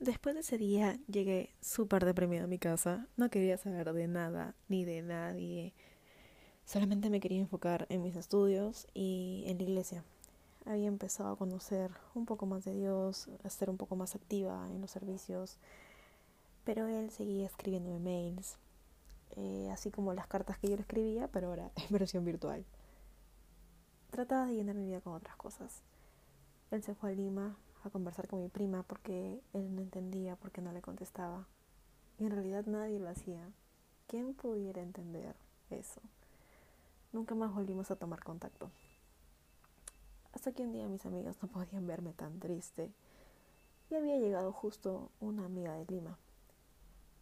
Después de ese día llegué súper deprimida a mi casa. No quería saber de nada ni de nadie. Solamente me quería enfocar en mis estudios y en la iglesia. Había empezado a conocer un poco más de Dios, a ser un poco más activa en los servicios. Pero él seguía escribiéndome mails, eh, así como las cartas que yo le escribía, pero ahora en versión virtual. Trataba de llenar mi vida con otras cosas. Él se fue a Lima conversar con mi prima porque él no entendía por qué no le contestaba. Y en realidad nadie lo hacía. ¿Quién pudiera entender eso? Nunca más volvimos a tomar contacto. Hasta que un día mis amigas no podían verme tan triste y había llegado justo una amiga de Lima.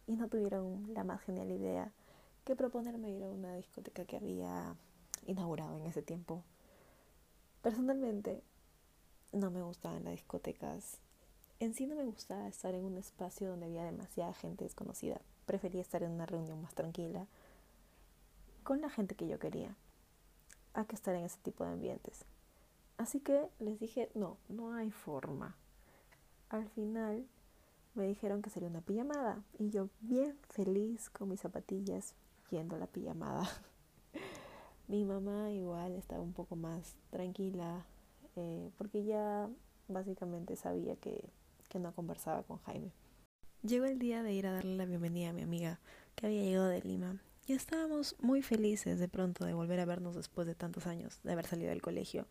Y no tuvieron la más genial idea que proponerme ir a una discoteca que había inaugurado en ese tiempo. Personalmente, no me gustaban las discotecas. En sí no me gustaba estar en un espacio donde había demasiada gente desconocida. Prefería estar en una reunión más tranquila con la gente que yo quería, a que estar en ese tipo de ambientes. Así que les dije, no, no hay forma. Al final me dijeron que sería una pijamada y yo bien feliz con mis zapatillas yendo a la pijamada. Mi mamá igual estaba un poco más tranquila, eh, porque ya básicamente sabía que, que no conversaba con Jaime. Llegó el día de ir a darle la bienvenida a mi amiga, que había llegado de Lima, y estábamos muy felices de pronto de volver a vernos después de tantos años de haber salido del colegio.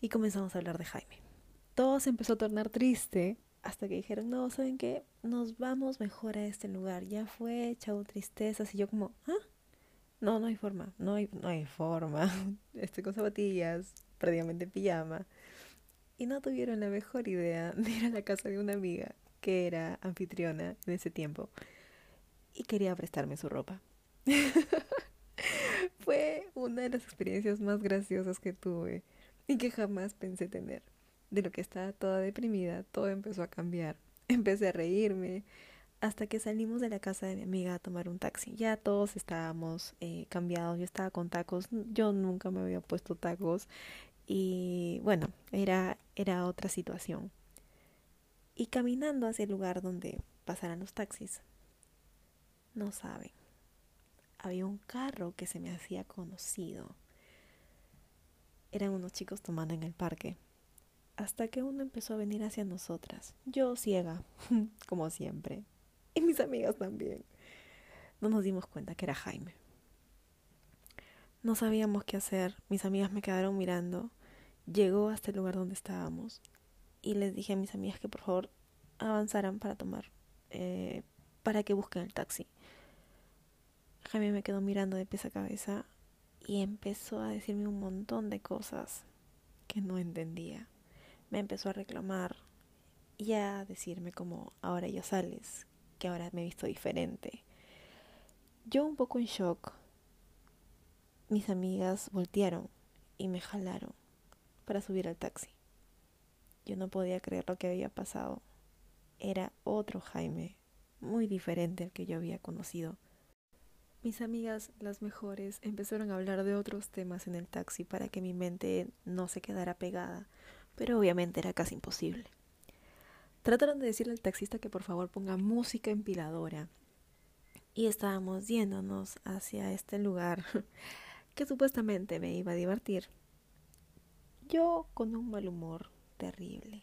Y comenzamos a hablar de Jaime. Todo se empezó a tornar triste hasta que dijeron, no, ¿saben qué? Nos vamos mejor a este lugar. Ya fue, chao tristezas. Y yo como, ¿ah? No, no hay forma, no hay, no hay forma. Estoy con zapatillas, prácticamente pijama, y no tuvieron la mejor idea de ir a la casa de una amiga que era anfitriona en ese tiempo y quería prestarme su ropa. Fue una de las experiencias más graciosas que tuve y que jamás pensé tener. De lo que estaba toda deprimida, todo empezó a cambiar. Empecé a reírme hasta que salimos de la casa de mi amiga a tomar un taxi. Ya todos estábamos eh, cambiados, yo estaba con tacos, yo nunca me había puesto tacos y bueno, era, era otra situación. Y caminando hacia el lugar donde pasaran los taxis, no saben, había un carro que se me hacía conocido. Eran unos chicos tomando en el parque. Hasta que uno empezó a venir hacia nosotras. Yo ciega, como siempre. Y mis amigas también. No nos dimos cuenta que era Jaime. No sabíamos qué hacer. Mis amigas me quedaron mirando. Llegó hasta el lugar donde estábamos y les dije a mis amigas que por favor avanzaran para tomar, eh, para que busquen el taxi. Jaime me quedó mirando de pies a cabeza y empezó a decirme un montón de cosas que no entendía. Me empezó a reclamar y a decirme como ahora ya sales, que ahora me he visto diferente. Yo un poco en shock mis amigas voltearon y me jalaron para subir al taxi. Yo no podía creer lo que había pasado. Era otro Jaime, muy diferente al que yo había conocido. Mis amigas, las mejores, empezaron a hablar de otros temas en el taxi para que mi mente no se quedara pegada, pero obviamente era casi imposible. Trataron de decirle al taxista que por favor ponga música empiladora. Y estábamos yéndonos hacia este lugar que supuestamente me iba a divertir. Yo con un mal humor terrible.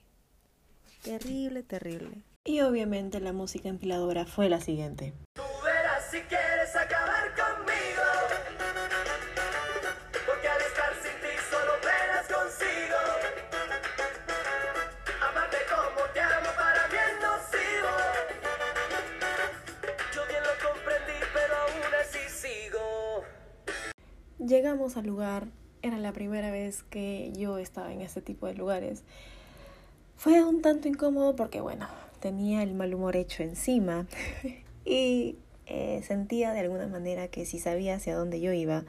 Terrible, terrible. Y obviamente la música empiladora fue la siguiente. Tú verás si quieres Llegamos al lugar, era la primera vez que yo estaba en este tipo de lugares. Fue un tanto incómodo porque, bueno, tenía el mal humor hecho encima y eh, sentía de alguna manera que si sabía hacia dónde yo iba,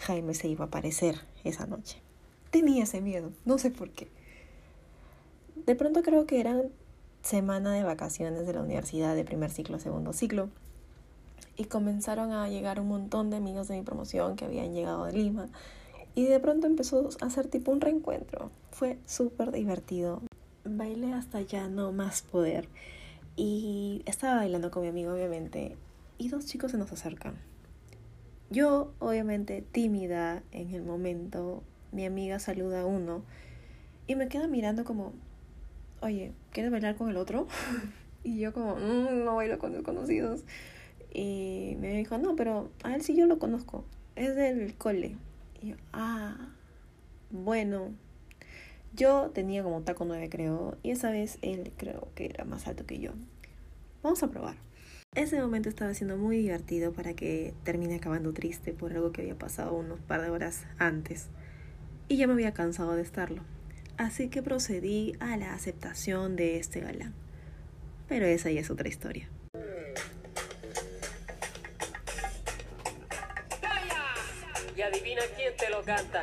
Jaime se iba a aparecer esa noche. Tenía ese miedo, no sé por qué. De pronto creo que eran semana de vacaciones de la universidad de primer ciclo, segundo ciclo y comenzaron a llegar un montón de amigos de mi promoción que habían llegado de Lima y de pronto empezó a ser tipo un reencuentro. Fue súper divertido. bailé hasta ya no más poder. Y estaba bailando con mi amigo, obviamente, y dos chicos se nos acercan. Yo, obviamente, tímida en el momento, mi amiga saluda a uno y me queda mirando como, oye, ¿quieres bailar con el otro? y yo como, mm, no bailo con desconocidos. Y me dijo, no, pero a él sí yo lo conozco, es del cole. Y yo, ah, bueno. Yo tenía como taco 9 creo, y esa vez él creo que era más alto que yo. Vamos a probar. Ese momento estaba siendo muy divertido para que termine acabando triste por algo que había pasado unos par de horas antes. Y ya me había cansado de estarlo. Así que procedí a la aceptación de este galán. Pero esa ya es otra historia. Y adivina quién te lo canta.